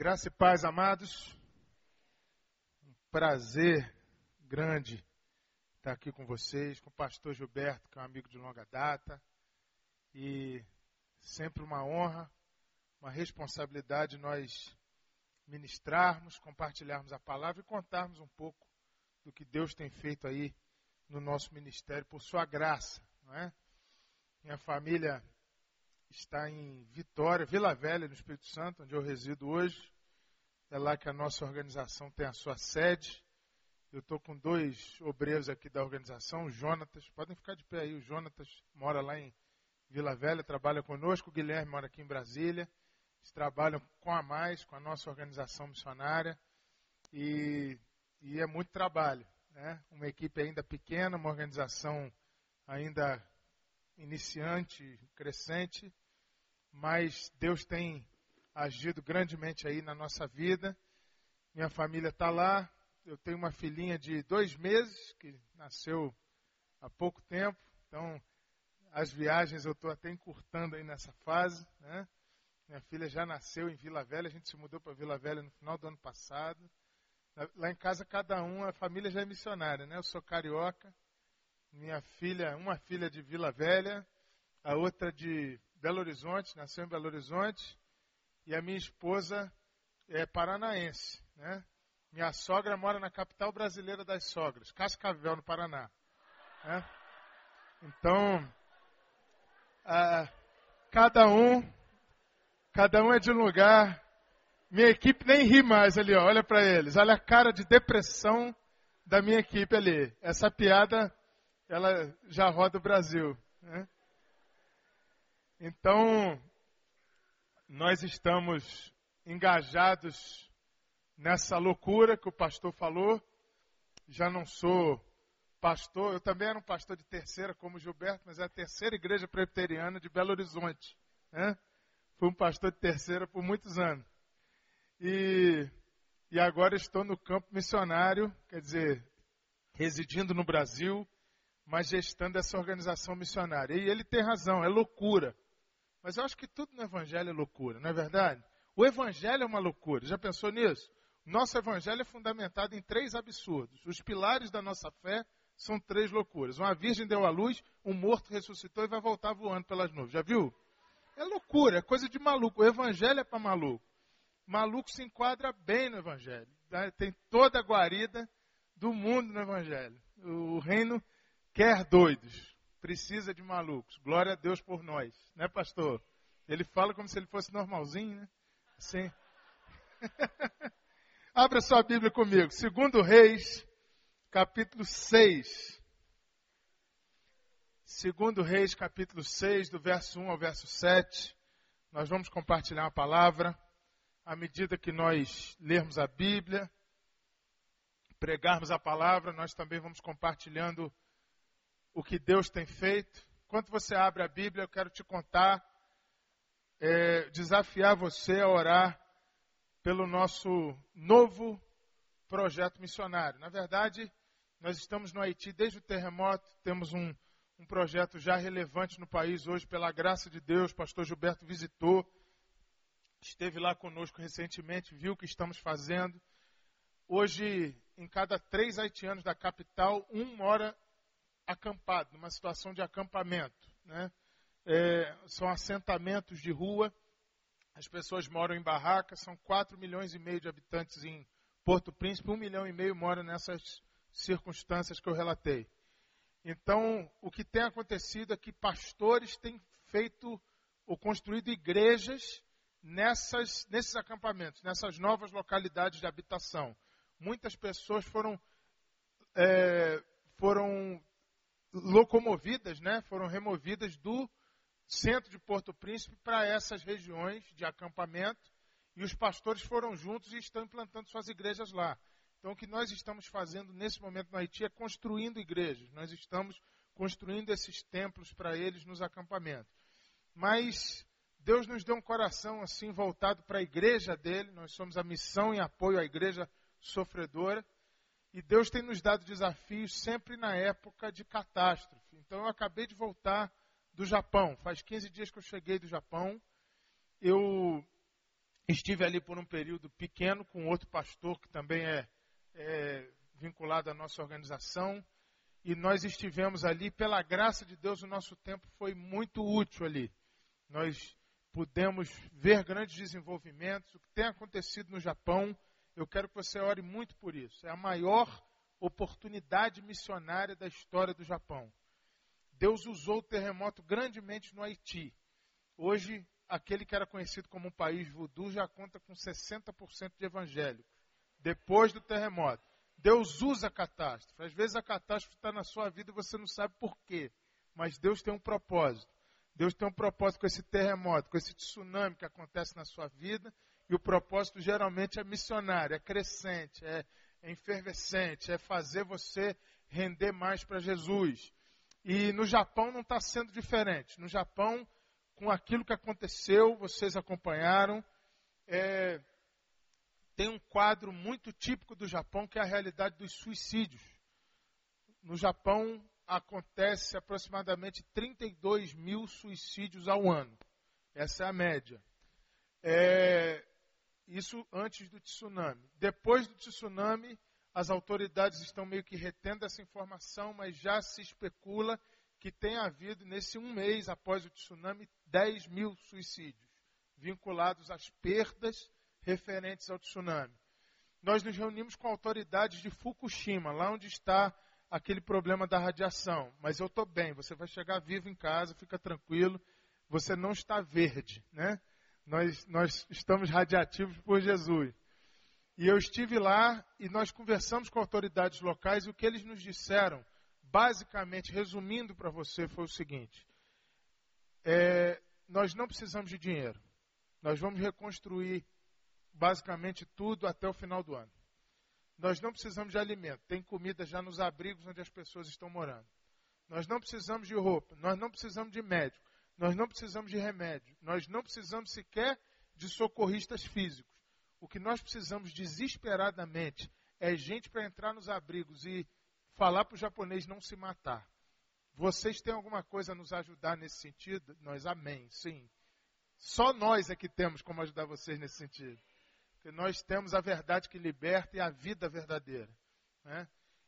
Graça e paz, amados. Um prazer grande estar aqui com vocês, com o pastor Gilberto, que é um amigo de longa data. E sempre uma honra, uma responsabilidade nós ministrarmos, compartilharmos a palavra e contarmos um pouco do que Deus tem feito aí no nosso ministério por sua graça, não é? Minha família está em Vitória, Vila Velha, no Espírito Santo, onde eu resido hoje. É lá que a nossa organização tem a sua sede. Eu estou com dois obreiros aqui da organização, o Jonatas, podem ficar de pé aí, o Jonatas mora lá em Vila Velha, trabalha conosco, o Guilherme mora aqui em Brasília. Eles trabalham com a mais, com a nossa organização missionária. E, e é muito trabalho. Né? Uma equipe ainda pequena, uma organização ainda iniciante, crescente, mas Deus tem agido grandemente aí na nossa vida. Minha família está lá. Eu tenho uma filhinha de dois meses que nasceu há pouco tempo. Então, as viagens eu estou até encurtando aí nessa fase. Né? Minha filha já nasceu em Vila Velha. A gente se mudou para Vila Velha no final do ano passado. Lá em casa, cada um, a família já é missionária. Né? Eu sou carioca. Minha filha, uma filha de Vila Velha, a outra de Belo Horizonte, nasceu em Belo Horizonte, e a minha esposa é paranaense, né? Minha sogra mora na capital brasileira das sogras, Cascavel, no Paraná. Né? Então, cada um, cada um é de um lugar. Minha equipe nem ri mais ali, ó, olha para eles, olha a cara de depressão da minha equipe ali. Essa piada, ela já roda o Brasil. Né? Então, nós estamos engajados nessa loucura que o pastor falou. Já não sou pastor, eu também era um pastor de terceira, como Gilberto, mas é a terceira igreja presbiteriana de Belo Horizonte. Né? Fui um pastor de terceira por muitos anos. E, e agora estou no campo missionário, quer dizer, residindo no Brasil, mas gestando essa organização missionária. E ele tem razão, é loucura. Mas eu acho que tudo no Evangelho é loucura, não é verdade? O Evangelho é uma loucura. Já pensou nisso? Nosso Evangelho é fundamentado em três absurdos. Os pilares da nossa fé são três loucuras. Uma virgem deu à luz, um morto ressuscitou e vai voltar voando pelas nuvens. Já viu? É loucura, é coisa de maluco. O Evangelho é para maluco. Maluco se enquadra bem no Evangelho. Tem toda a guarida do mundo no Evangelho. O reino quer doidos precisa de malucos. Glória a Deus por nós, né, pastor? Ele fala como se ele fosse normalzinho, né? Sim. Abra sua Bíblia comigo. Segundo Reis, capítulo 6. Segundo Reis, capítulo 6, do verso 1 ao verso 7. Nós vamos compartilhar a palavra à medida que nós lermos a Bíblia, pregarmos a palavra, nós também vamos compartilhando o que Deus tem feito. Enquanto você abre a Bíblia, eu quero te contar, é, desafiar você a orar pelo nosso novo projeto missionário. Na verdade, nós estamos no Haiti desde o terremoto, temos um, um projeto já relevante no país hoje, pela graça de Deus. Pastor Gilberto visitou, esteve lá conosco recentemente, viu o que estamos fazendo. Hoje, em cada três haitianos da capital, um mora acampado, numa situação de acampamento. Né? É, são assentamentos de rua, as pessoas moram em barracas, são 4 milhões e meio de habitantes em Porto Príncipe, 1 milhão e meio moram nessas circunstâncias que eu relatei. Então, o que tem acontecido é que pastores têm feito ou construído igrejas nessas, nesses acampamentos, nessas novas localidades de habitação. Muitas pessoas foram, é, foram locomovidas, né, foram removidas do centro de Porto Príncipe para essas regiões de acampamento e os pastores foram juntos e estão implantando suas igrejas lá. Então, o que nós estamos fazendo nesse momento no Haiti é construindo igrejas. Nós estamos construindo esses templos para eles nos acampamentos. Mas Deus nos deu um coração assim voltado para a igreja dele. Nós somos a missão e apoio à igreja sofredora. E Deus tem nos dado desafios sempre na época de catástrofe. Então eu acabei de voltar do Japão. Faz 15 dias que eu cheguei do Japão. Eu Estive ali por um período pequeno com outro pastor que também é, é vinculado à nossa organização. E nós estivemos ali, pela graça de Deus, o nosso tempo foi muito útil ali. Nós pudemos ver grandes desenvolvimentos, o que tem acontecido no Japão. Eu quero que você ore muito por isso. É a maior oportunidade missionária da história do Japão. Deus usou o terremoto grandemente no Haiti. Hoje, aquele que era conhecido como um país voodoo já conta com 60% de evangélicos. Depois do terremoto. Deus usa a catástrofe. Às vezes a catástrofe está na sua vida e você não sabe por quê. Mas Deus tem um propósito. Deus tem um propósito com esse terremoto, com esse tsunami que acontece na sua vida. E o propósito geralmente é missionário, é crescente, é, é efervescente, é fazer você render mais para Jesus. E no Japão não está sendo diferente. No Japão, com aquilo que aconteceu, vocês acompanharam, é, tem um quadro muito típico do Japão que é a realidade dos suicídios. No Japão acontece aproximadamente 32 mil suicídios ao ano. Essa é a média. É, isso antes do tsunami. Depois do tsunami, as autoridades estão meio que retendo essa informação, mas já se especula que tem havido, nesse um mês após o tsunami, 10 mil suicídios vinculados às perdas referentes ao tsunami. Nós nos reunimos com autoridades de Fukushima, lá onde está aquele problema da radiação. Mas eu estou bem, você vai chegar vivo em casa, fica tranquilo, você não está verde, né? Nós, nós estamos radiativos por Jesus. E eu estive lá e nós conversamos com autoridades locais e o que eles nos disseram, basicamente, resumindo para você, foi o seguinte: é, nós não precisamos de dinheiro. Nós vamos reconstruir basicamente tudo até o final do ano. Nós não precisamos de alimento, tem comida já nos abrigos onde as pessoas estão morando. Nós não precisamos de roupa, nós não precisamos de médico, nós não precisamos de remédio, nós não precisamos sequer de socorristas físicos. O que nós precisamos desesperadamente é gente para entrar nos abrigos e falar para o japonês não se matar. Vocês têm alguma coisa a nos ajudar nesse sentido? Nós, amém, sim. Só nós é que temos como ajudar vocês nesse sentido que nós temos a verdade que liberta e a vida verdadeira. Né?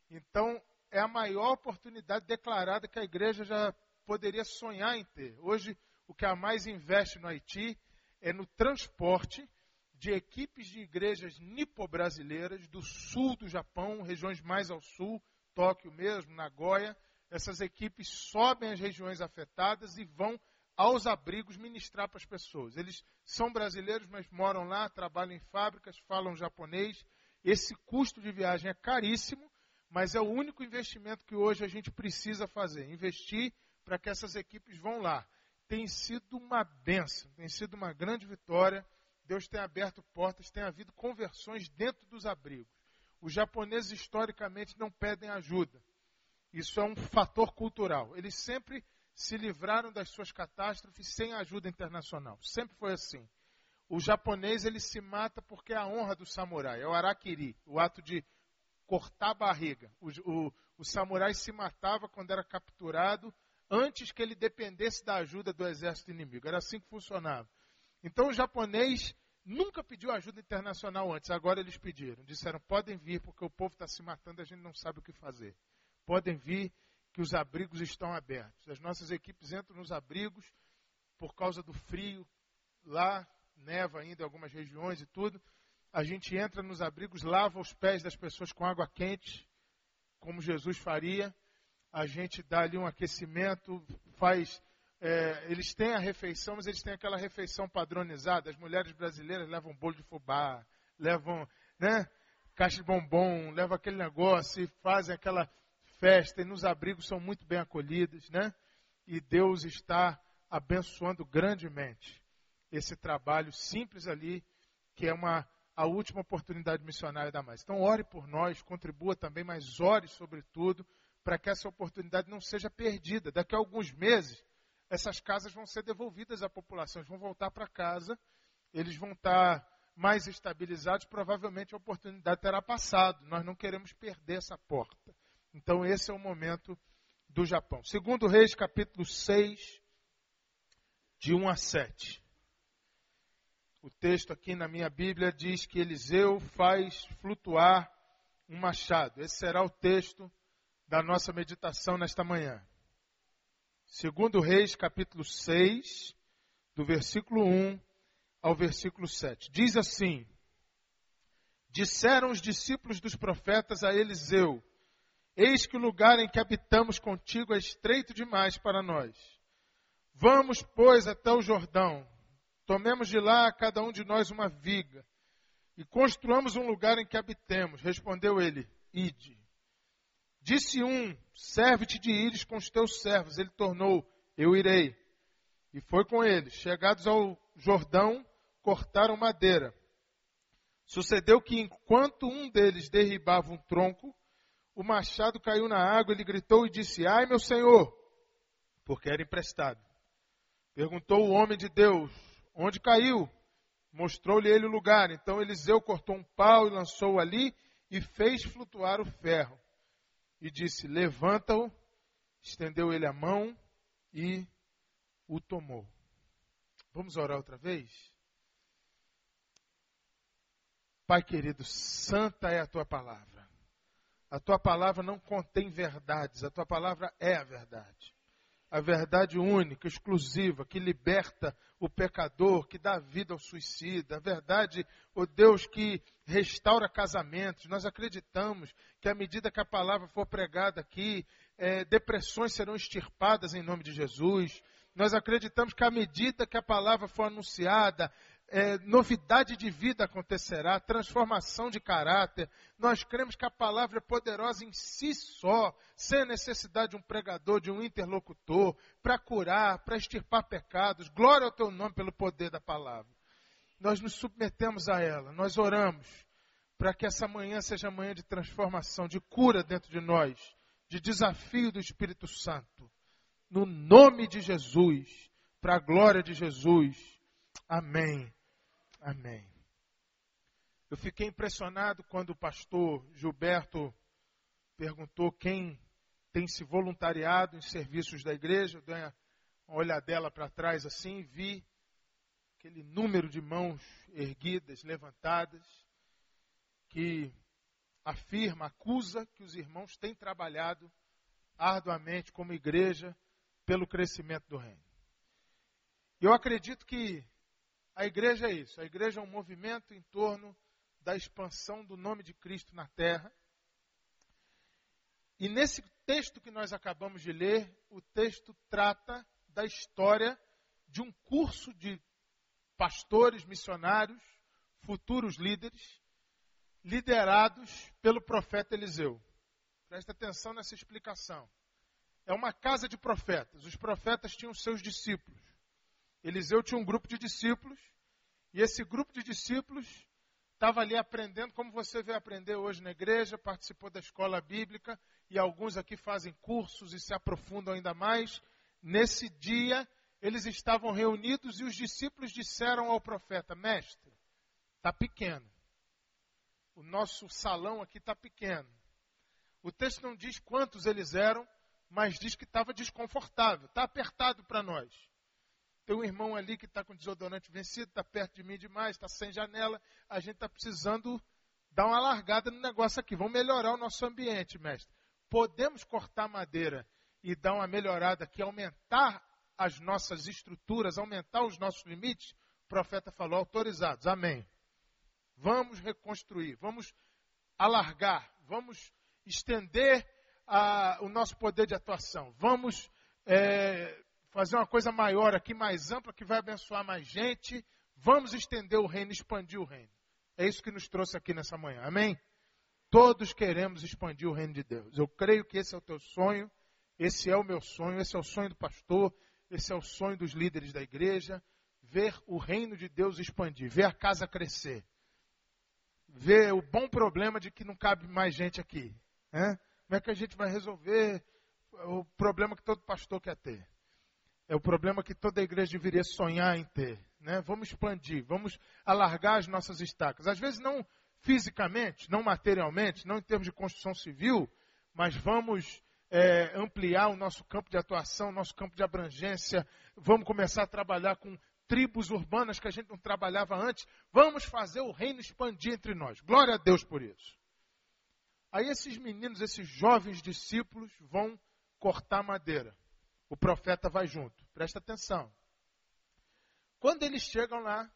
Então, é a maior oportunidade declarada que a igreja já poderia sonhar em ter. Hoje, o que a mais investe no Haiti é no transporte de equipes de igrejas nipo-brasileiras do sul do Japão, regiões mais ao sul, Tóquio mesmo, Nagoya. Essas equipes sobem as regiões afetadas e vão aos abrigos ministrar para as pessoas. Eles são brasileiros, mas moram lá, trabalham em fábricas, falam japonês. Esse custo de viagem é caríssimo, mas é o único investimento que hoje a gente precisa fazer. Investir para que essas equipes vão lá. Tem sido uma benção, tem sido uma grande vitória. Deus tem aberto portas, tem havido conversões dentro dos abrigos. Os japoneses historicamente não pedem ajuda. Isso é um fator cultural. Eles sempre se livraram das suas catástrofes sem ajuda internacional. Sempre foi assim. O japonês ele se mata porque é a honra do samurai, é o arakiri, o ato de cortar a barriga. O, o, o samurai se matava quando era capturado antes que ele dependesse da ajuda do exército inimigo. Era assim que funcionava. Então o japonês nunca pediu ajuda internacional antes, agora eles pediram. Disseram: podem vir porque o povo está se matando, a gente não sabe o que fazer. Podem vir que os abrigos estão abertos. As nossas equipes entram nos abrigos por causa do frio, lá neva ainda em algumas regiões e tudo. A gente entra nos abrigos, lava os pés das pessoas com água quente, como Jesus faria. A gente dá ali um aquecimento, faz. É, eles têm a refeição, mas eles têm aquela refeição padronizada. As mulheres brasileiras levam bolo de fubá, levam né, caixa de bombom, levam aquele negócio e fazem aquela festa e nos abrigos são muito bem acolhidas, né? E Deus está abençoando grandemente esse trabalho simples ali, que é uma a última oportunidade missionária da mais. Então ore por nós, contribua também, mas ore sobretudo para que essa oportunidade não seja perdida. Daqui a alguns meses, essas casas vão ser devolvidas à população, eles vão voltar para casa, eles vão estar mais estabilizados, provavelmente a oportunidade terá passado. Nós não queremos perder essa porta. Então, esse é o momento do Japão. Segundo Reis, capítulo 6, de 1 a 7. O texto aqui na minha Bíblia diz que Eliseu faz flutuar um machado. Esse será o texto da nossa meditação nesta manhã. Segundo Reis, capítulo 6, do versículo 1 ao versículo 7. Diz assim: Disseram os discípulos dos profetas a Eliseu: Eis que o lugar em que habitamos contigo é estreito demais para nós. Vamos, pois, até o Jordão Tomemos de lá cada um de nós uma viga e construamos um lugar em que habitemos. Respondeu ele: Ide. Disse um: Serve-te de ires com os teus servos. Ele tornou: Eu irei. E foi com eles. Chegados ao Jordão, cortaram madeira. Sucedeu que enquanto um deles derribava um tronco, o machado caiu na água, ele gritou e disse: Ai, meu senhor, porque era emprestado. Perguntou o homem de Deus: Onde caiu? Mostrou-lhe ele o lugar. Então Eliseu cortou um pau e lançou-o ali e fez flutuar o ferro. E disse: Levanta-o. Estendeu ele a mão e o tomou. Vamos orar outra vez? Pai querido, santa é a tua palavra. A tua palavra não contém verdades, a tua palavra é a verdade a verdade única, exclusiva, que liberta o pecador, que dá vida ao suicida, a verdade, o oh Deus, que restaura casamentos. Nós acreditamos que à medida que a palavra for pregada aqui, é, depressões serão extirpadas em nome de Jesus. Nós acreditamos que à medida que a palavra for anunciada, é, novidade de vida acontecerá, transformação de caráter. Nós cremos que a palavra é poderosa em si só, sem necessidade de um pregador, de um interlocutor, para curar, para extirpar pecados. Glória ao teu nome pelo poder da palavra. Nós nos submetemos a ela, nós oramos para que essa manhã seja manhã de transformação, de cura dentro de nós, de desafio do Espírito Santo. No nome de Jesus, para a glória de Jesus. Amém. Amém. Eu fiquei impressionado quando o pastor Gilberto perguntou quem tem se voluntariado em serviços da igreja. Eu dei uma olhadela para trás assim e vi aquele número de mãos erguidas, levantadas, que afirma, acusa que os irmãos têm trabalhado arduamente como igreja pelo crescimento do reino. Eu acredito que a igreja é isso. A igreja é um movimento em torno da expansão do nome de Cristo na terra. E nesse texto que nós acabamos de ler, o texto trata da história de um curso de pastores, missionários, futuros líderes, liderados pelo profeta Eliseu. Presta atenção nessa explicação. É uma casa de profetas. Os profetas tinham seus discípulos. Eliseu tinha um grupo de discípulos, e esse grupo de discípulos estava ali aprendendo, como você veio aprender hoje na igreja, participou da escola bíblica, e alguns aqui fazem cursos e se aprofundam ainda mais. Nesse dia, eles estavam reunidos e os discípulos disseram ao profeta: Mestre, está pequeno. O nosso salão aqui está pequeno. O texto não diz quantos eles eram, mas diz que estava desconfortável, está apertado para nós. Tem um irmão ali que está com desodorante vencido, está perto de mim demais, está sem janela. A gente está precisando dar uma largada no negócio aqui. Vamos melhorar o nosso ambiente, mestre. Podemos cortar madeira e dar uma melhorada aqui, aumentar as nossas estruturas, aumentar os nossos limites? O profeta falou, autorizados. Amém. Vamos reconstruir, vamos alargar, vamos estender a, o nosso poder de atuação, vamos é, fazer uma coisa maior aqui, mais ampla, que vai abençoar mais gente. Vamos estender o reino, expandir o reino. É isso que nos trouxe aqui nessa manhã. Amém? Todos queremos expandir o reino de Deus. Eu creio que esse é o teu sonho, esse é o meu sonho, esse é o sonho do pastor, esse é o sonho dos líderes da igreja. Ver o reino de Deus expandir, ver a casa crescer. Ver o bom problema de que não cabe mais gente aqui. Né? Como é que a gente vai resolver o problema que todo pastor quer ter? É o problema que toda igreja deveria sonhar em ter. Né? Vamos expandir, vamos alargar as nossas estacas. Às vezes não fisicamente, não materialmente, não em termos de construção civil, mas vamos é, ampliar o nosso campo de atuação, o nosso campo de abrangência. Vamos começar a trabalhar com tribos urbanas que a gente não trabalhava antes. Vamos fazer o reino expandir entre nós. Glória a Deus por isso. Aí esses meninos, esses jovens discípulos vão cortar madeira. O profeta vai junto. Presta atenção. Quando eles chegam lá,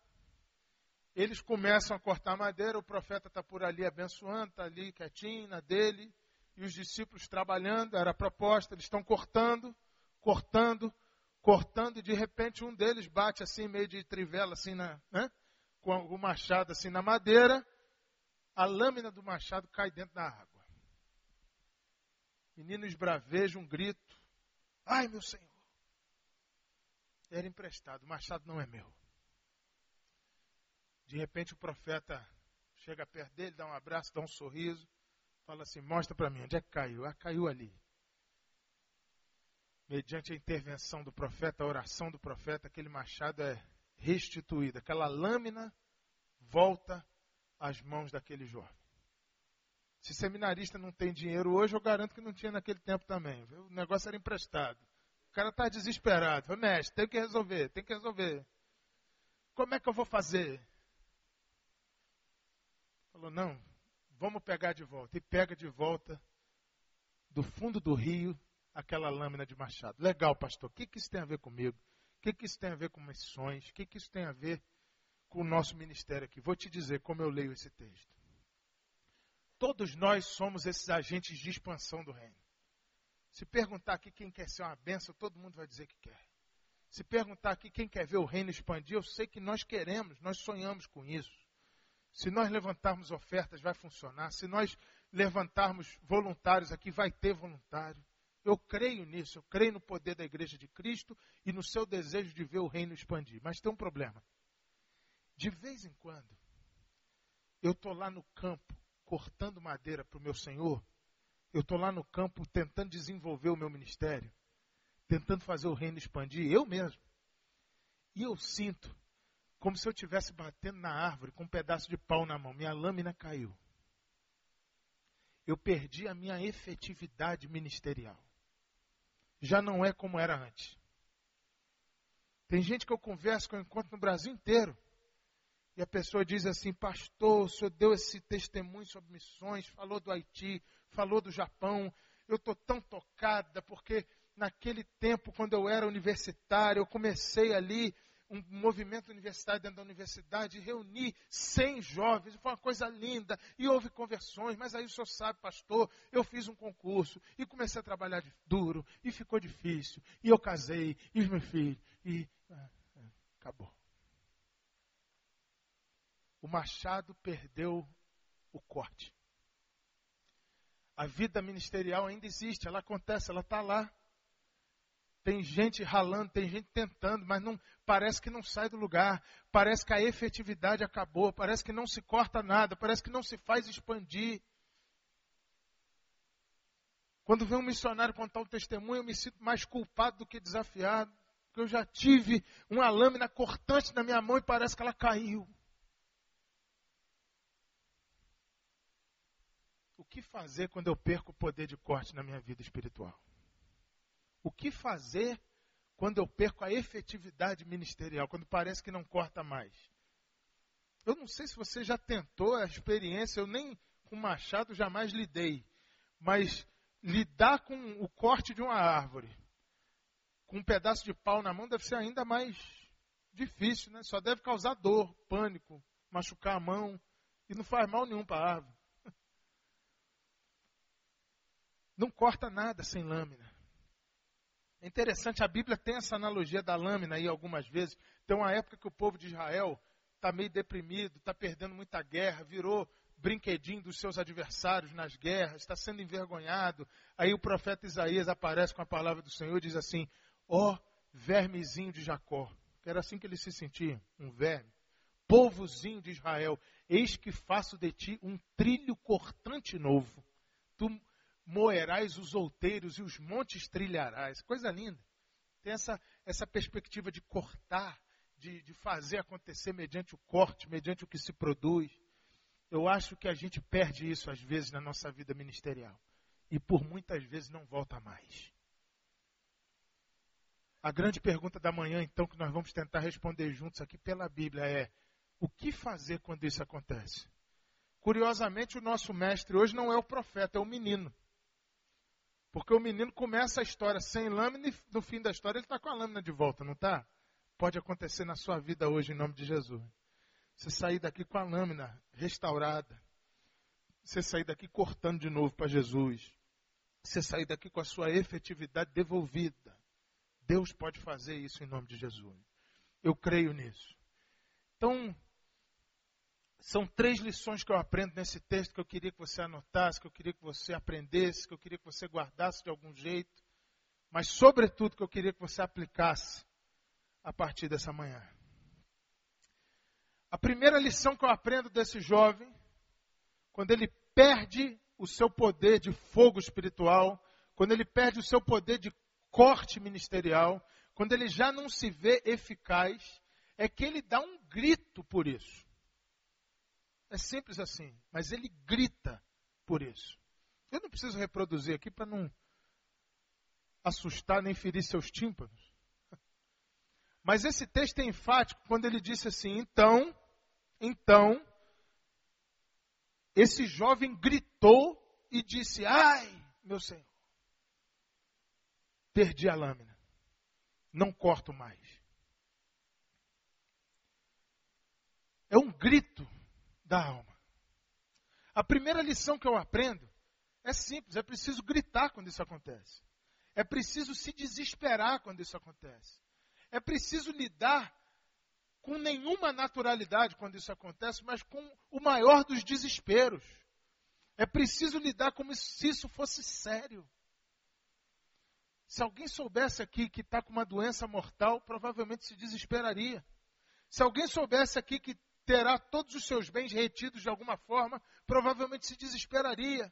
eles começam a cortar madeira, o profeta está por ali abençoando, está ali quietinho na dele, e os discípulos trabalhando, era a proposta, eles estão cortando, cortando, cortando, e de repente um deles bate assim, meio de trivela, assim, na, né? com o machado assim na madeira, a lâmina do machado cai dentro da água. Menino esbraveja um grito. Ai, meu Senhor. Era emprestado, o machado não é meu. De repente o profeta chega perto dele, dá um abraço, dá um sorriso, fala assim: Mostra para mim, onde é que caiu? Ah, caiu ali. Mediante a intervenção do profeta, a oração do profeta, aquele machado é restituído, aquela lâmina volta às mãos daquele jovem. Se seminarista não tem dinheiro hoje, eu garanto que não tinha naquele tempo também. O negócio era emprestado. O cara está desesperado. Mestre, tem que resolver, tem que resolver. Como é que eu vou fazer? Falou, não, vamos pegar de volta. E pega de volta do fundo do rio aquela lâmina de machado. Legal, pastor. O que, que isso tem a ver comigo? O que, que isso tem a ver com missões? O que, que isso tem a ver com o nosso ministério aqui? Vou te dizer como eu leio esse texto. Todos nós somos esses agentes de expansão do reino. Se perguntar aqui quem quer ser uma benção, todo mundo vai dizer que quer. Se perguntar aqui quem quer ver o reino expandir, eu sei que nós queremos, nós sonhamos com isso. Se nós levantarmos ofertas, vai funcionar. Se nós levantarmos voluntários aqui, vai ter voluntário. Eu creio nisso, eu creio no poder da igreja de Cristo e no seu desejo de ver o reino expandir. Mas tem um problema. De vez em quando, eu estou lá no campo cortando madeira para o meu Senhor, eu estou lá no campo tentando desenvolver o meu ministério, tentando fazer o reino expandir, eu mesmo. E eu sinto como se eu estivesse batendo na árvore com um pedaço de pau na mão. Minha lâmina caiu. Eu perdi a minha efetividade ministerial. Já não é como era antes. Tem gente que eu converso, que eu encontro no Brasil inteiro. E a pessoa diz assim, pastor, o senhor deu esse testemunho sobre missões, falou do Haiti, falou do Japão. Eu estou tão tocada, porque naquele tempo, quando eu era universitário, eu comecei ali um movimento universitário dentro da universidade, reuni 100 jovens, foi uma coisa linda, e houve conversões, mas aí o senhor sabe, pastor, eu fiz um concurso, e comecei a trabalhar duro, e ficou difícil, e eu casei, e os meus filhos, e ah, acabou o machado perdeu o corte. A vida ministerial ainda existe, ela acontece, ela está lá. Tem gente ralando, tem gente tentando, mas não parece que não sai do lugar. Parece que a efetividade acabou, parece que não se corta nada, parece que não se faz expandir. Quando vem um missionário contar o testemunho, eu me sinto mais culpado do que desafiado. Porque eu já tive uma lâmina cortante na minha mão e parece que ela caiu. Que fazer quando eu perco o poder de corte na minha vida espiritual? O que fazer quando eu perco a efetividade ministerial, quando parece que não corta mais? Eu não sei se você já tentou a experiência, eu nem com machado jamais lidei, mas lidar com o corte de uma árvore, com um pedaço de pau na mão, deve ser ainda mais difícil, né? Só deve causar dor, pânico, machucar a mão, e não faz mal nenhum para a árvore. Não corta nada sem lâmina. É interessante, a Bíblia tem essa analogia da lâmina aí algumas vezes. Tem uma época que o povo de Israel está meio deprimido, está perdendo muita guerra, virou brinquedinho dos seus adversários nas guerras, está sendo envergonhado. Aí o profeta Isaías aparece com a palavra do Senhor e diz assim: Ó oh, vermezinho de Jacó, era assim que ele se sentia, um verme. Povozinho de Israel, eis que faço de ti um trilho cortante novo. Tu moerás os outeiros e os montes trilharás. Coisa linda. Tem essa, essa perspectiva de cortar, de, de fazer acontecer mediante o corte, mediante o que se produz. Eu acho que a gente perde isso às vezes na nossa vida ministerial. E por muitas vezes não volta mais. A grande pergunta da manhã, então, que nós vamos tentar responder juntos aqui pela Bíblia é: o que fazer quando isso acontece? Curiosamente, o nosso mestre hoje não é o profeta, é o menino. Porque o menino começa a história sem lâmina e no fim da história ele está com a lâmina de volta, não está? Pode acontecer na sua vida hoje, em nome de Jesus. Você sair daqui com a lâmina restaurada. Você sair daqui cortando de novo para Jesus. Você sair daqui com a sua efetividade devolvida. Deus pode fazer isso em nome de Jesus. Eu creio nisso. Então, são três lições que eu aprendo nesse texto que eu queria que você anotasse, que eu queria que você aprendesse, que eu queria que você guardasse de algum jeito, mas, sobretudo, que eu queria que você aplicasse a partir dessa manhã. A primeira lição que eu aprendo desse jovem, quando ele perde o seu poder de fogo espiritual, quando ele perde o seu poder de corte ministerial, quando ele já não se vê eficaz, é que ele dá um grito por isso. É simples assim, mas ele grita por isso. Eu não preciso reproduzir aqui para não assustar nem ferir seus tímpanos. Mas esse texto é enfático quando ele disse assim: então, então, esse jovem gritou e disse: ai, meu Senhor, perdi a lâmina, não corto mais. É um grito da alma. A primeira lição que eu aprendo é simples: é preciso gritar quando isso acontece. É preciso se desesperar quando isso acontece. É preciso lidar com nenhuma naturalidade quando isso acontece, mas com o maior dos desesperos. É preciso lidar como se isso fosse sério. Se alguém soubesse aqui que está com uma doença mortal, provavelmente se desesperaria. Se alguém soubesse aqui que terá todos os seus bens retidos de alguma forma, provavelmente se desesperaria.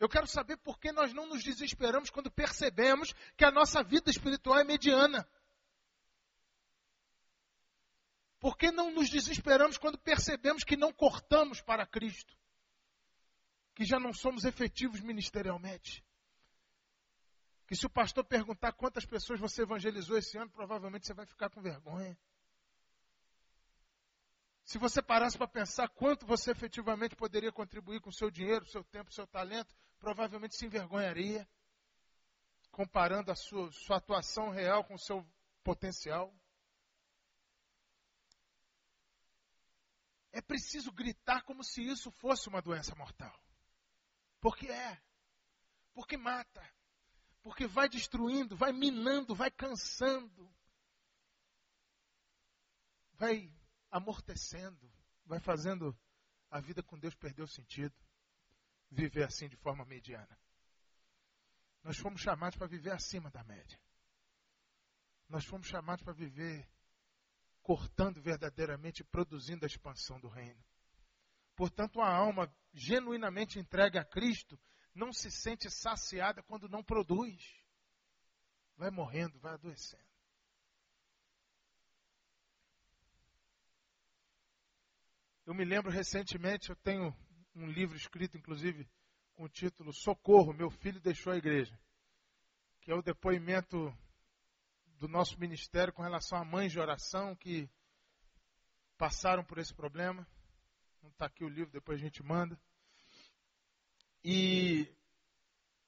Eu quero saber por que nós não nos desesperamos quando percebemos que a nossa vida espiritual é mediana. Por que não nos desesperamos quando percebemos que não cortamos para Cristo? Que já não somos efetivos ministerialmente? Que se o pastor perguntar quantas pessoas você evangelizou esse ano, provavelmente você vai ficar com vergonha. Se você parasse para pensar quanto você efetivamente poderia contribuir com seu dinheiro, seu tempo, seu talento, provavelmente se envergonharia, comparando a sua, sua atuação real com o seu potencial. É preciso gritar como se isso fosse uma doença mortal. Porque é. Porque mata. Porque vai destruindo, vai minando, vai cansando. Vai amortecendo, vai fazendo a vida com Deus perder o sentido. Viver assim de forma mediana. Nós fomos chamados para viver acima da média. Nós fomos chamados para viver cortando verdadeiramente e produzindo a expansão do reino. Portanto, a alma genuinamente entregue a Cristo não se sente saciada quando não produz. Vai morrendo, vai adoecendo. Eu me lembro recentemente, eu tenho um livro escrito, inclusive, com o título Socorro, meu filho deixou a igreja, que é o depoimento do nosso ministério com relação a mães de oração que passaram por esse problema. Não está aqui o livro, depois a gente manda. E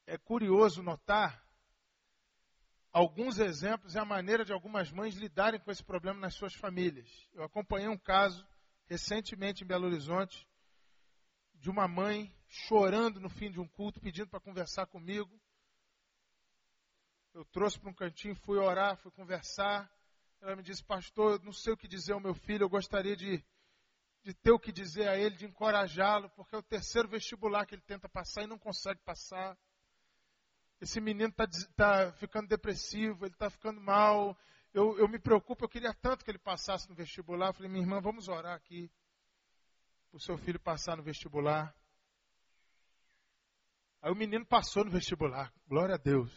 é curioso notar alguns exemplos e a maneira de algumas mães lidarem com esse problema nas suas famílias. Eu acompanhei um caso recentemente em Belo Horizonte, de uma mãe chorando no fim de um culto, pedindo para conversar comigo. Eu trouxe para um cantinho, fui orar, fui conversar. Ela me disse, pastor, eu não sei o que dizer ao meu filho, eu gostaria de, de ter o que dizer a ele, de encorajá-lo, porque é o terceiro vestibular que ele tenta passar e não consegue passar. Esse menino está tá ficando depressivo, ele está ficando mal, eu, eu me preocupo, eu queria tanto que ele passasse no vestibular. Eu falei, minha irmã, vamos orar aqui. O seu filho passar no vestibular. Aí o menino passou no vestibular, glória a Deus.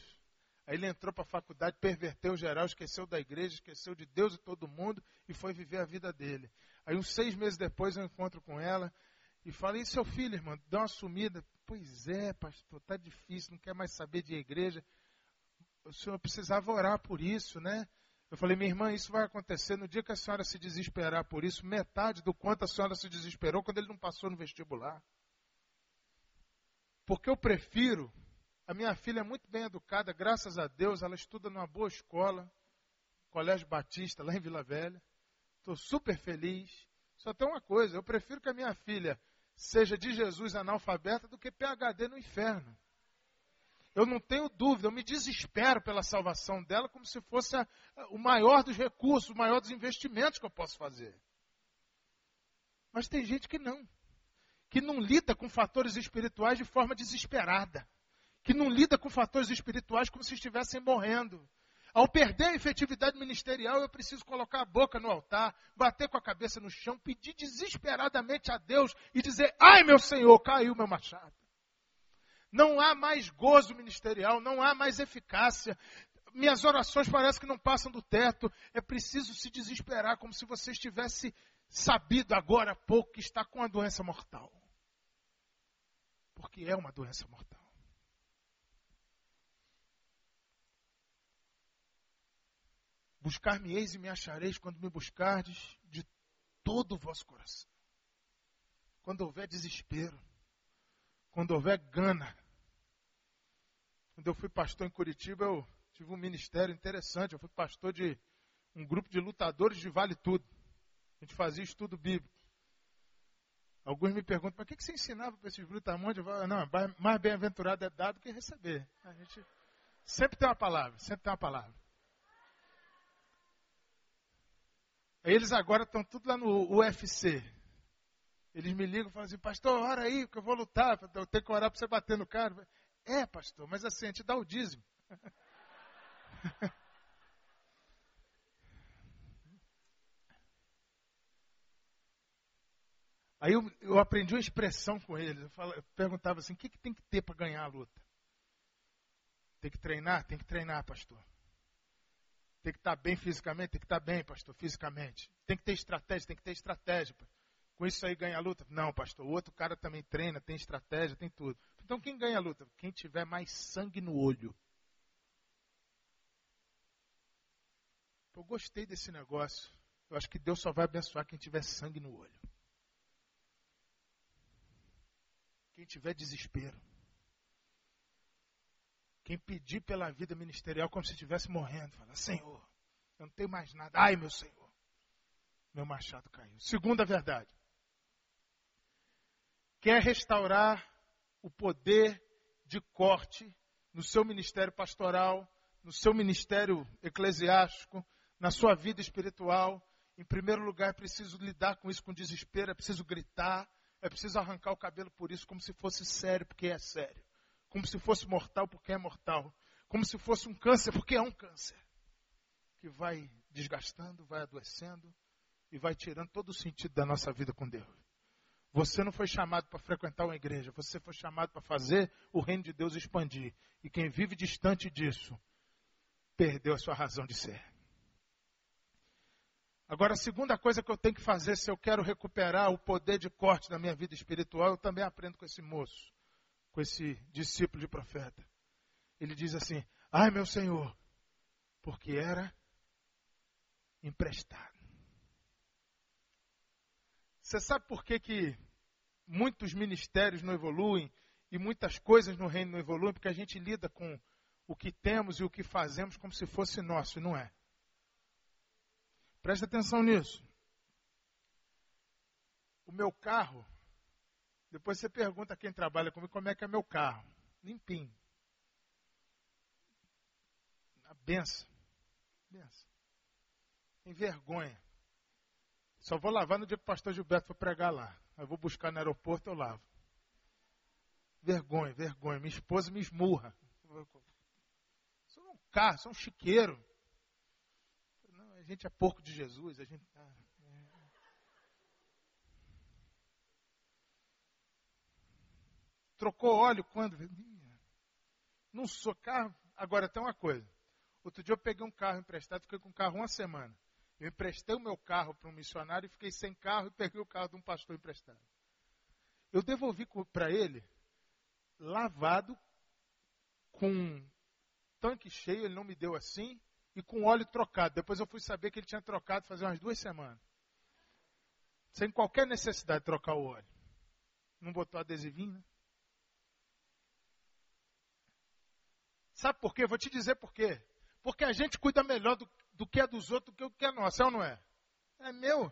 Aí ele entrou para a faculdade, perverteu geral, esqueceu da igreja, esqueceu de Deus e todo mundo e foi viver a vida dele. Aí uns seis meses depois eu encontro com ela e falo, e seu filho, irmão, dá uma sumida. Pois é, pastor, tá difícil, não quer mais saber de igreja o senhor precisava orar por isso, né? Eu falei, minha irmã, isso vai acontecer no dia que a senhora se desesperar por isso, metade do quanto a senhora se desesperou quando ele não passou no vestibular. Porque eu prefiro, a minha filha é muito bem educada, graças a Deus, ela estuda numa boa escola, Colégio Batista, lá em Vila Velha. Estou super feliz. Só tem uma coisa, eu prefiro que a minha filha seja de Jesus analfabeta do que PHD no inferno. Eu não tenho dúvida, eu me desespero pela salvação dela como se fosse a, o maior dos recursos, o maior dos investimentos que eu posso fazer. Mas tem gente que não. Que não lida com fatores espirituais de forma desesperada. Que não lida com fatores espirituais como se estivessem morrendo. Ao perder a efetividade ministerial, eu preciso colocar a boca no altar, bater com a cabeça no chão, pedir desesperadamente a Deus e dizer: Ai, meu Senhor, caiu meu machado. Não há mais gozo ministerial, não há mais eficácia. Minhas orações parecem que não passam do teto. É preciso se desesperar, como se você estivesse sabido agora há pouco que está com a doença mortal. Porque é uma doença mortal. Buscar-me-eis e me achareis quando me buscardes de todo o vosso coração. Quando houver desespero, quando houver gana. Quando eu fui pastor em Curitiba, eu tive um ministério interessante. Eu fui pastor de um grupo de lutadores de Vale Tudo. A gente fazia estudo bíblico. Alguns me perguntam, mas o que você ensinava para esses brutamontes? Eu falo, não, mais bem-aventurado é dar do que receber. A gente sempre tem uma palavra, sempre tem uma palavra. Eles agora estão tudo lá no UFC. Eles me ligam e falam assim, pastor, ora aí, que eu vou lutar, eu tenho que orar para você bater no cara. É, pastor, mas assim, a gente dá o dízimo. Aí eu, eu, aprendi uma expressão com eles. Eu, eu perguntava assim: o que, que tem que ter para ganhar a luta? Tem que treinar? Tem que treinar, pastor. Tem que estar bem fisicamente? Tem que estar bem, pastor, fisicamente. Tem que ter estratégia? Tem que ter estratégia com isso aí ganha a luta? Não, pastor. O outro cara também treina, tem estratégia, tem tudo. Então quem ganha a luta? Quem tiver mais sangue no olho. Eu gostei desse negócio. Eu acho que Deus só vai abençoar quem tiver sangue no olho. Quem tiver desespero. Quem pedir pela vida ministerial como se estivesse morrendo. Fala, Senhor, eu não tenho mais nada. Ai, meu Senhor. Meu machado caiu. Segunda verdade quer restaurar o poder de corte no seu ministério pastoral, no seu ministério eclesiástico, na sua vida espiritual, em primeiro lugar é preciso lidar com isso com desespero, é preciso gritar, é preciso arrancar o cabelo por isso como se fosse sério, porque é sério. Como se fosse mortal, porque é mortal. Como se fosse um câncer, porque é um câncer. Que vai desgastando, vai adoecendo e vai tirando todo o sentido da nossa vida com Deus. Você não foi chamado para frequentar uma igreja, você foi chamado para fazer o reino de Deus expandir. E quem vive distante disso, perdeu a sua razão de ser. Agora, a segunda coisa que eu tenho que fazer, se eu quero recuperar o poder de corte da minha vida espiritual, eu também aprendo com esse moço, com esse discípulo de profeta. Ele diz assim: Ai, meu Senhor, porque era emprestado. Você sabe por que, que muitos ministérios não evoluem e muitas coisas no reino não evoluem porque a gente lida com o que temos e o que fazemos como se fosse nosso, e não é. Preste atenção nisso. O meu carro, depois você pergunta quem trabalha comigo como é que é meu carro. Limpinho. A benção. benção. Tem vergonha. Só vou lavar no dia que o pastor Gilberto for pregar lá. Eu vou buscar no aeroporto, eu lavo. Vergonha, vergonha. Minha esposa me esmurra. Sou um carro, sou um chiqueiro. Não, a gente é porco de Jesus. A gente. Ah, é. Trocou óleo quando? Não sou carro. Agora tem uma coisa. Outro dia eu peguei um carro emprestado, fiquei com o carro uma semana. Eu emprestei o meu carro para um missionário e fiquei sem carro e peguei o carro de um pastor emprestado. Eu devolvi para ele lavado com tanque cheio, ele não me deu assim, e com óleo trocado. Depois eu fui saber que ele tinha trocado fazer umas duas semanas. Sem qualquer necessidade de trocar o óleo. Não botou adesivinho, né? Sabe por quê? Vou te dizer por quê. Porque a gente cuida melhor do, do que é dos outros do que o que é nosso, é ou não é? É meu.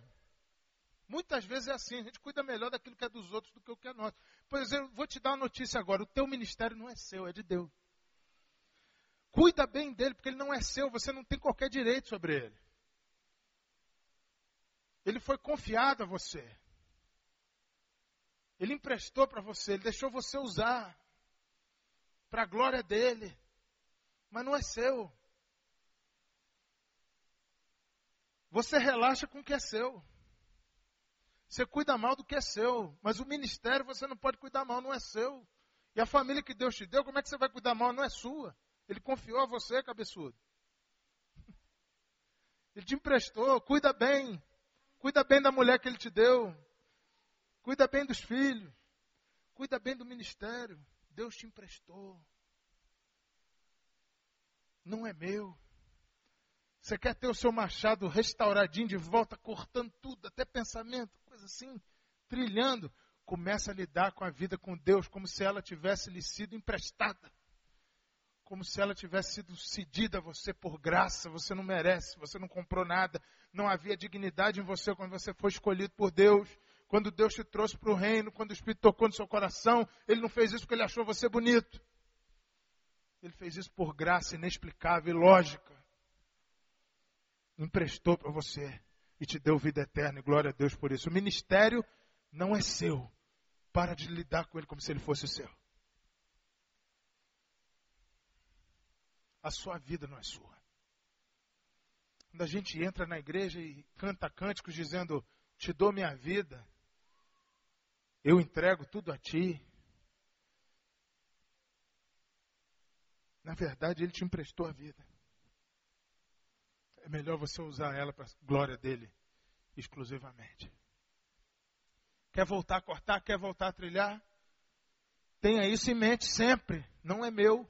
Muitas vezes é assim, a gente cuida melhor daquilo que é dos outros do que o que é nosso. Por exemplo, vou te dar uma notícia agora: o teu ministério não é seu, é de Deus. Cuida bem dele, porque ele não é seu, você não tem qualquer direito sobre ele. Ele foi confiado a você. Ele emprestou para você, ele deixou você usar para a glória dele, mas não é seu. Você relaxa com o que é seu. Você cuida mal do que é seu, mas o ministério você não pode cuidar mal, não é seu. E a família que Deus te deu, como é que você vai cuidar mal? Não é sua. Ele confiou a você, cabeçudo. Ele te emprestou, cuida bem. Cuida bem da mulher que ele te deu. Cuida bem dos filhos. Cuida bem do ministério. Deus te emprestou. Não é meu. Você quer ter o seu machado restauradinho de volta, cortando tudo, até pensamento, coisa assim, trilhando. Começa a lidar com a vida com Deus como se ela tivesse lhe sido emprestada como se ela tivesse sido cedida a você por graça, você não merece, você não comprou nada, não havia dignidade em você quando você foi escolhido por Deus, quando Deus te trouxe para o reino, quando o Espírito tocou no seu coração, Ele não fez isso porque Ele achou você bonito. Ele fez isso por graça inexplicável e lógica. Emprestou para você e te deu vida eterna, e glória a Deus por isso. O ministério não é seu. Para de lidar com ele como se ele fosse seu. a sua vida não é sua. Quando a gente entra na igreja e canta cânticos dizendo: Te dou minha vida, eu entrego tudo a ti. Na verdade, ele te emprestou a vida. É melhor você usar ela para a glória dele exclusivamente. Quer voltar a cortar? Quer voltar a trilhar? Tenha isso em mente sempre. Não é meu.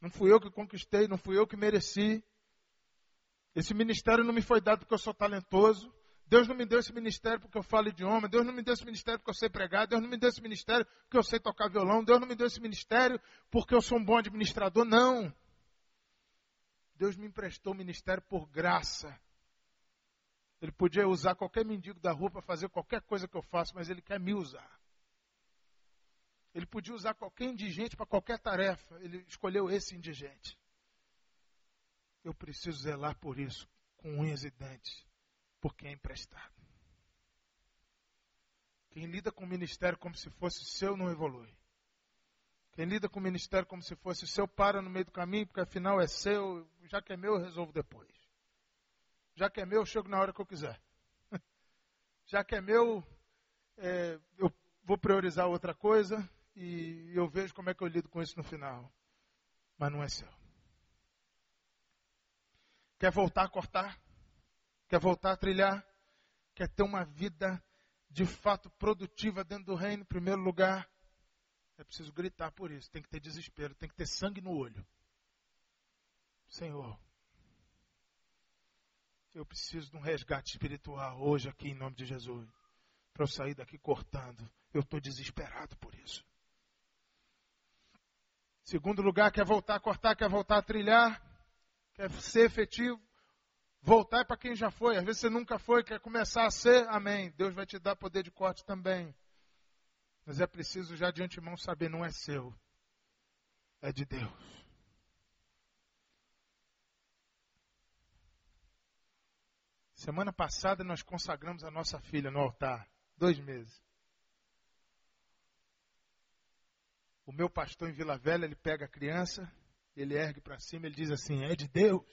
Não fui eu que conquistei, não fui eu que mereci. Esse ministério não me foi dado porque eu sou talentoso. Deus não me deu esse ministério porque eu falo idioma. Deus não me deu esse ministério porque eu sei pregar. Deus não me deu esse ministério porque eu sei tocar violão. Deus não me deu esse ministério porque eu sou um bom administrador. Não. Deus me emprestou o ministério por graça. Ele podia usar qualquer mendigo da rua para fazer qualquer coisa que eu faço, mas ele quer me usar. Ele podia usar qualquer indigente para qualquer tarefa. Ele escolheu esse indigente. Eu preciso zelar por isso, com unhas e dentes, porque é emprestado. Quem lida com o ministério como se fosse seu não evolui. Quem lida com o ministério como se fosse seu para no meio do caminho, porque afinal é seu, já que é meu, eu resolvo depois. Já que é meu, eu chego na hora que eu quiser. Já que é meu, é, eu vou priorizar outra coisa, e eu vejo como é que eu lido com isso no final. Mas não é seu. Quer voltar a cortar? Quer voltar a trilhar? Quer ter uma vida de fato produtiva dentro do reino, em primeiro lugar? É preciso gritar por isso. Tem que ter desespero, tem que ter sangue no olho. Senhor, eu preciso de um resgate espiritual hoje aqui em nome de Jesus. Para eu sair daqui cortando. Eu estou desesperado por isso. Segundo lugar, quer voltar a cortar, quer voltar a trilhar, quer ser efetivo. Voltar é para quem já foi. Às vezes você nunca foi, quer começar a ser, amém. Deus vai te dar poder de corte também. Mas é preciso já de antemão saber, não é seu, é de Deus. Semana passada nós consagramos a nossa filha no altar, dois meses. O meu pastor em Vila Velha, ele pega a criança, ele ergue para cima, ele diz assim: é de Deus.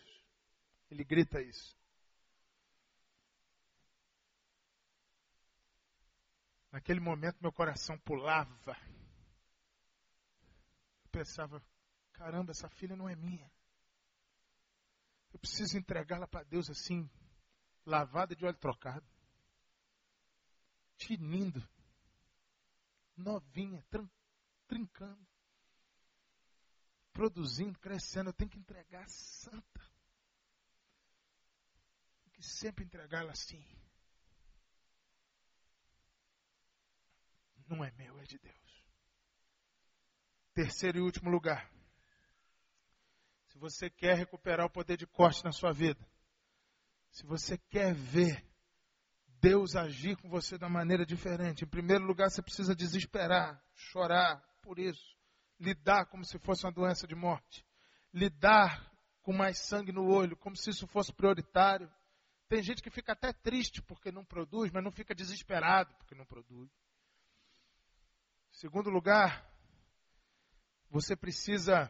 Ele grita isso. Naquele momento meu coração pulava. Eu pensava: caramba, essa filha não é minha. Eu preciso entregá-la para Deus assim, lavada de óleo trocado. Tinindo. Novinha, trincando. produzindo, crescendo, eu tenho que entregar santa. Tenho que sempre entregá-la assim. Não é meu, é de Deus. Terceiro e último lugar. Se você quer recuperar o poder de corte na sua vida, se você quer ver Deus agir com você da maneira diferente, em primeiro lugar você precisa desesperar, chorar por isso, lidar como se fosse uma doença de morte, lidar com mais sangue no olho, como se isso fosse prioritário. Tem gente que fica até triste porque não produz, mas não fica desesperado porque não produz. Segundo lugar, você precisa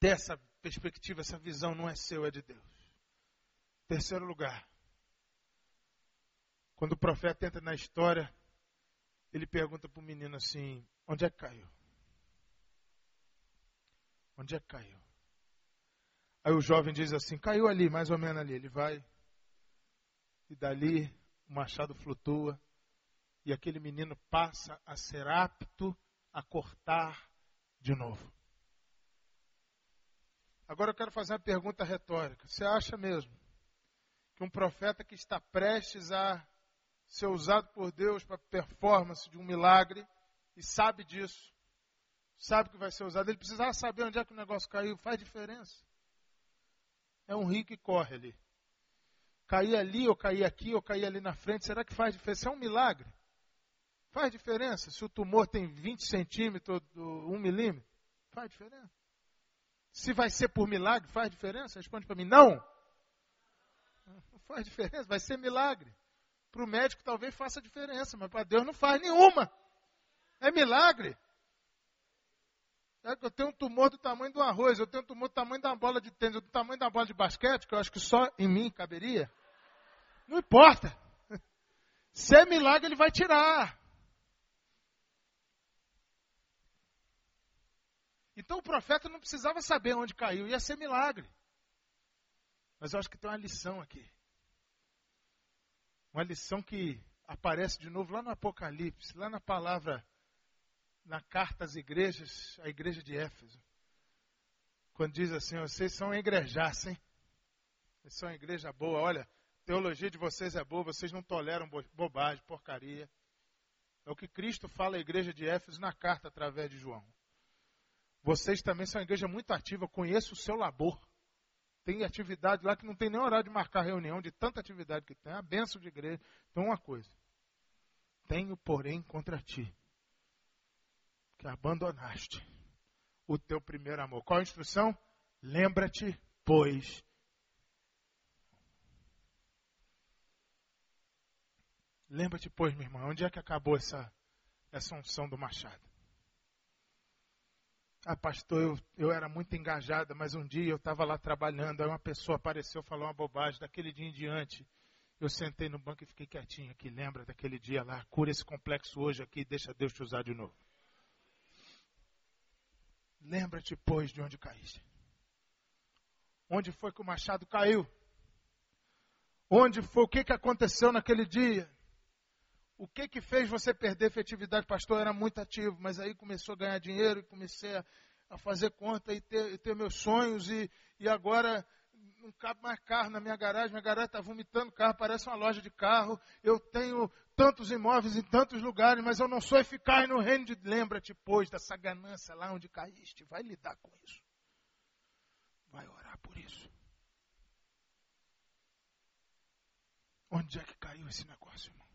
ter essa perspectiva, essa visão não é seu, é de Deus. Terceiro lugar, quando o profeta entra na história, ele pergunta para o menino assim: onde é que caiu? Onde é que caiu? Aí o jovem diz assim: caiu ali, mais ou menos ali. Ele vai, e dali o machado flutua, e aquele menino passa a ser apto a cortar de novo. Agora eu quero fazer uma pergunta retórica. Você acha mesmo que um profeta que está prestes a ser usado por Deus para performance de um milagre e sabe disso, sabe que vai ser usado, ele precisava saber onde é que o negócio caiu, faz diferença. É um rio que corre ali. Cair ali, ou cair aqui, ou cair ali na frente, será que faz diferença? É um milagre. Faz diferença se o tumor tem 20 centímetros, 1 milímetro? Faz diferença. Se vai ser por milagre, faz diferença? Responde para mim, não. Não faz diferença, vai ser milagre. Para o médico talvez faça diferença, mas para Deus não faz nenhuma. É milagre. É eu tenho um tumor do tamanho do arroz, eu tenho um tumor do tamanho da bola de tênis, do tamanho da bola de basquete, que eu acho que só em mim caberia. Não importa. Se é milagre, ele vai tirar. Então o profeta não precisava saber onde caiu, ia ser milagre. Mas eu acho que tem uma lição aqui. Uma lição que aparece de novo lá no Apocalipse, lá na palavra, na carta às igrejas, a igreja de Éfeso. Quando diz assim, vocês são igrejaça, hein? Vocês são uma igreja boa, olha, teologia de vocês é boa, vocês não toleram bobagem, porcaria. É o que Cristo fala à igreja de Éfeso na carta através de João. Vocês também são uma igreja muito ativa, conheço o seu labor. Tem atividade lá que não tem nem horário de marcar reunião, de tanta atividade que tem. É a benção de igreja. Então, uma coisa. Tenho, porém, contra ti, que abandonaste o teu primeiro amor. Qual a instrução? Lembra-te, pois. Lembra-te, pois, minha irmã, onde é que acabou essa, essa unção do machado? Ah, pastor, eu, eu era muito engajada, mas um dia eu estava lá trabalhando, aí uma pessoa apareceu, falou uma bobagem. Daquele dia em diante, eu sentei no banco e fiquei quietinho aqui. Lembra daquele dia lá? Cura esse complexo hoje aqui, deixa Deus te usar de novo. Lembra-te, pois, de onde caíste. Onde foi que o machado caiu? Onde foi? O que, que aconteceu naquele dia? O que que fez você perder efetividade? Pastor, era muito ativo, mas aí começou a ganhar dinheiro e comecei a, a fazer conta e ter, ter meus sonhos e, e agora não cabe mais carro na minha garagem, minha garagem está vomitando carro, parece uma loja de carro. Eu tenho tantos imóveis em tantos lugares, mas eu não sou eficaz no reino de. Lembra-te, pois, dessa ganância lá onde caíste. Vai lidar com isso. Vai orar por isso. Onde é que caiu esse negócio, irmão?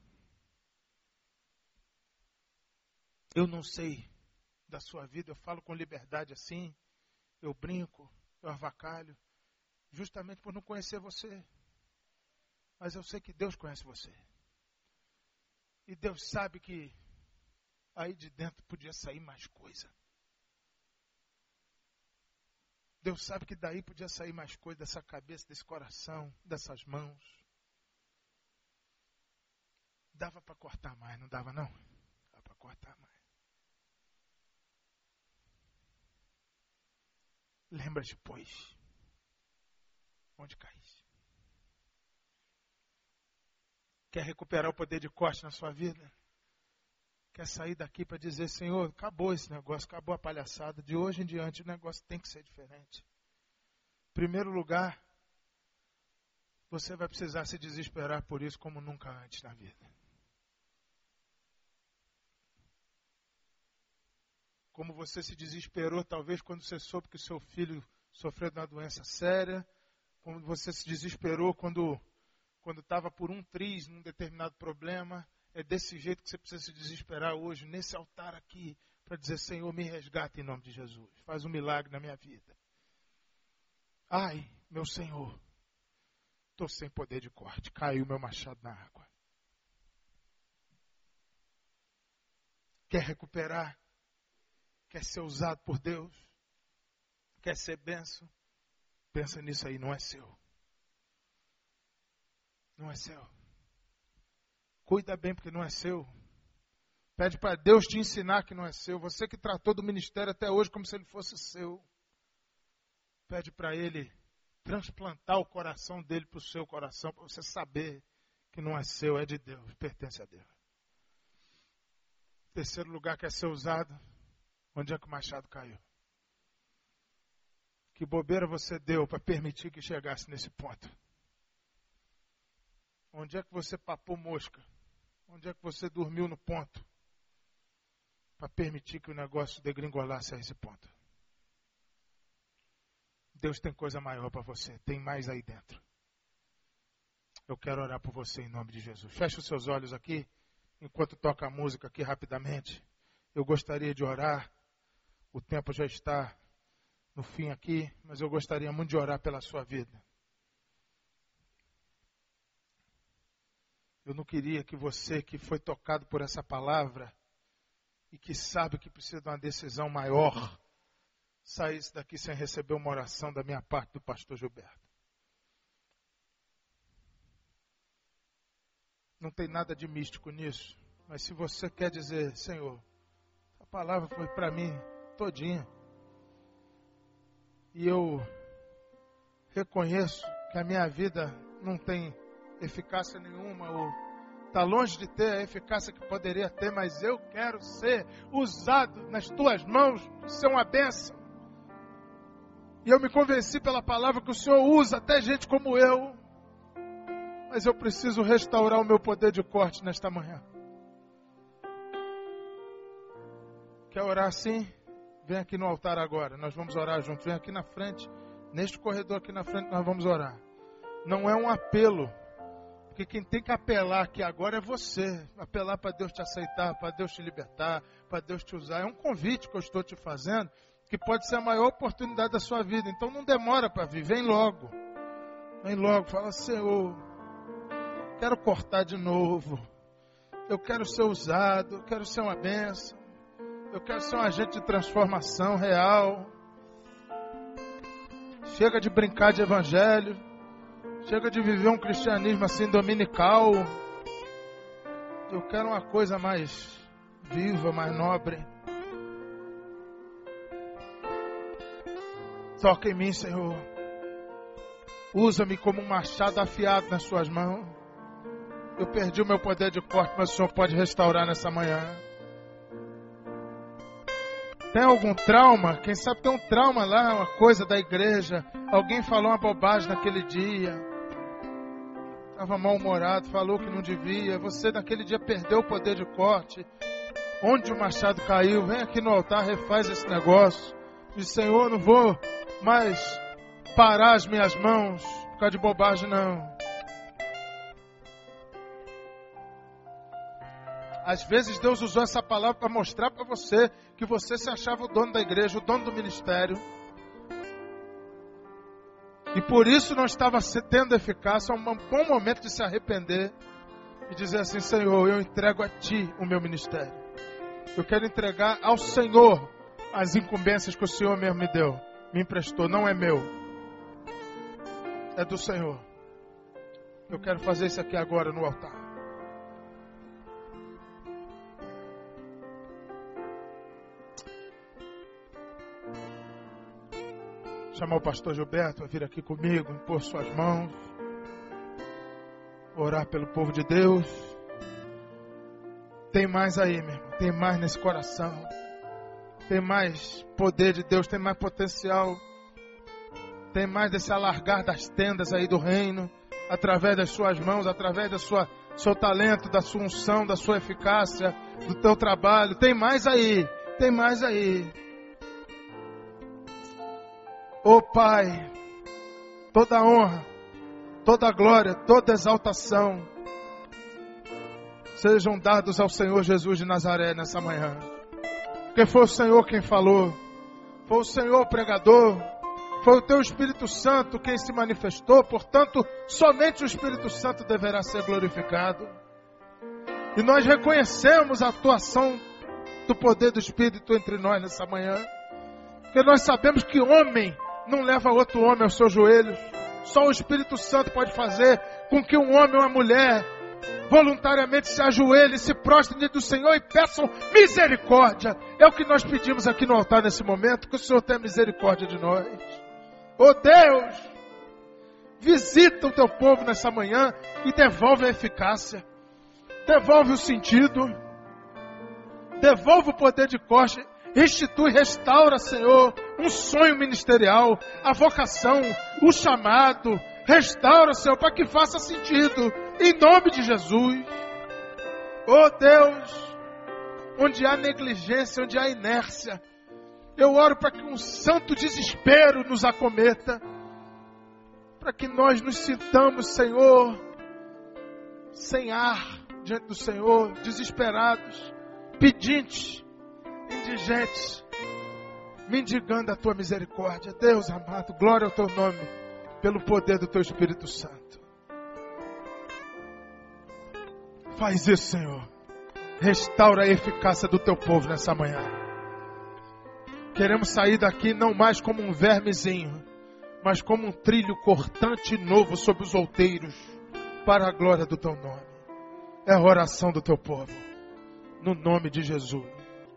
Eu não sei da sua vida, eu falo com liberdade assim, eu brinco, eu avacalho, justamente por não conhecer você. Mas eu sei que Deus conhece você. E Deus sabe que aí de dentro podia sair mais coisa. Deus sabe que daí podia sair mais coisa dessa cabeça, desse coração, dessas mãos. Dava para cortar mais, não dava não? Dava para cortar mais. Lembra-te, pois, onde caíste. Quer recuperar o poder de corte na sua vida? quer sair daqui para dizer: Senhor, acabou esse negócio, acabou a palhaçada. De hoje em diante o negócio tem que ser diferente. Em primeiro lugar, você vai precisar se desesperar por isso como nunca antes na vida. Como você se desesperou, talvez, quando você soube que seu filho sofreu de uma doença séria. Como você se desesperou quando quando estava por um triz num determinado problema. É desse jeito que você precisa se desesperar hoje, nesse altar aqui, para dizer: Senhor, me resgata em nome de Jesus. Faz um milagre na minha vida. Ai, meu Senhor, estou sem poder de corte. Caiu meu machado na água. Quer recuperar? Quer ser usado por Deus? Quer ser benção? Pensa nisso aí, não é seu. Não é seu. Cuida bem porque não é seu. Pede para Deus te ensinar que não é seu. Você que tratou do ministério até hoje como se ele fosse seu. Pede para ele transplantar o coração dele para o seu coração, para você saber que não é seu, é de Deus, pertence a Deus. Terceiro lugar que é ser usado, onde é que o machado caiu? Que bobeira você deu para permitir que chegasse nesse ponto? Onde é que você papou mosca? Onde é que você dormiu no ponto? Para permitir que o negócio degringolasse a esse ponto. Deus tem coisa maior para você, tem mais aí dentro. Eu quero orar por você em nome de Jesus. Feche os seus olhos aqui, enquanto toca a música aqui rapidamente. Eu gostaria de orar. O tempo já está no fim aqui, mas eu gostaria muito de orar pela sua vida. Eu não queria que você que foi tocado por essa palavra e que sabe que precisa de uma decisão maior, saísse daqui sem receber uma oração da minha parte do pastor Gilberto. Não tem nada de místico nisso, mas se você quer dizer, Senhor, a palavra foi para mim todinha. E eu reconheço que a minha vida não tem eficácia nenhuma ou está longe de ter a eficácia que poderia ter, mas eu quero ser usado nas tuas mãos, ser uma bênção. E eu me convenci pela palavra que o Senhor usa até gente como eu. Mas eu preciso restaurar o meu poder de corte nesta manhã. Quer orar assim? Vem aqui no altar agora. Nós vamos orar juntos. Vem aqui na frente. Neste corredor aqui na frente nós vamos orar. Não é um apelo porque quem tem que apelar aqui agora é você. Apelar para Deus te aceitar, para Deus te libertar, para Deus te usar. É um convite que eu estou te fazendo, que pode ser a maior oportunidade da sua vida. Então não demora para vir, vem logo. Vem logo, fala, Senhor, quero cortar de novo. Eu quero ser usado, eu quero ser uma benção. Eu quero ser um agente de transformação real. Chega de brincar de evangelho. Chega de viver um cristianismo assim dominical. Eu quero uma coisa mais viva, mais nobre. Toca em mim, Senhor. Usa-me como um machado afiado nas suas mãos. Eu perdi o meu poder de corte, mas o Senhor pode restaurar nessa manhã. Tem algum trauma? Quem sabe tem um trauma lá, uma coisa da igreja. Alguém falou uma bobagem naquele dia estava mal-humorado, falou que não devia. Você naquele dia perdeu o poder de corte. Onde o machado caiu, vem aqui no altar, refaz esse negócio. Diz, Senhor, não vou mais parar as minhas mãos por causa de bobagem, não. Às vezes Deus usou essa palavra para mostrar para você que você se achava o dono da igreja, o dono do ministério. E por isso não estava tendo eficácia, é um bom momento de se arrepender e dizer assim: Senhor, eu entrego a Ti o meu ministério. Eu quero entregar ao Senhor as incumbências que o Senhor mesmo me deu, me emprestou, não é meu, é do Senhor. Eu quero fazer isso aqui agora no altar. Chamar o pastor Gilberto a vir aqui comigo, impor suas mãos, orar pelo povo de Deus. tem mais aí, meu irmão. Tem mais nesse coração. Tem mais poder de Deus, tem mais potencial. Tem mais desse alargar das tendas aí do reino, através das suas mãos, através da sua seu talento, da sua unção, da sua eficácia, do teu trabalho. Tem mais aí, tem mais aí. Oh, Pai, toda honra, toda glória, toda exaltação sejam dados ao Senhor Jesus de Nazaré nessa manhã. Porque foi o Senhor quem falou, foi o Senhor pregador, foi o teu Espírito Santo quem se manifestou, portanto, somente o Espírito Santo deverá ser glorificado. E nós reconhecemos a atuação do poder do Espírito entre nós nessa manhã, porque nós sabemos que homem não leva outro homem aos seus joelhos, só o Espírito Santo pode fazer com que um homem ou uma mulher voluntariamente se ajoelhem, se prostrem diante do Senhor e peçam misericórdia. É o que nós pedimos aqui no altar nesse momento, que o Senhor tenha misericórdia de nós. Oh Deus, visita o teu povo nessa manhã e devolve a eficácia, devolve o sentido, devolve o poder de corte, restitui, restaura, Senhor, um sonho ministerial, a vocação, o chamado, restaura, Senhor, para que faça sentido, em nome de Jesus. Oh Deus, onde há negligência, onde há inércia, eu oro para que um santo desespero nos acometa, para que nós nos sintamos, Senhor, sem ar diante do Senhor, desesperados, pedintes, indigentes, mendigando a tua misericórdia. Deus amado, glória ao teu nome, pelo poder do teu Espírito Santo. Faz isso, Senhor. Restaura a eficácia do teu povo nessa manhã. Queremos sair daqui não mais como um vermezinho, mas como um trilho cortante novo sobre os outeiros, para a glória do teu nome. É a oração do teu povo, no nome de Jesus.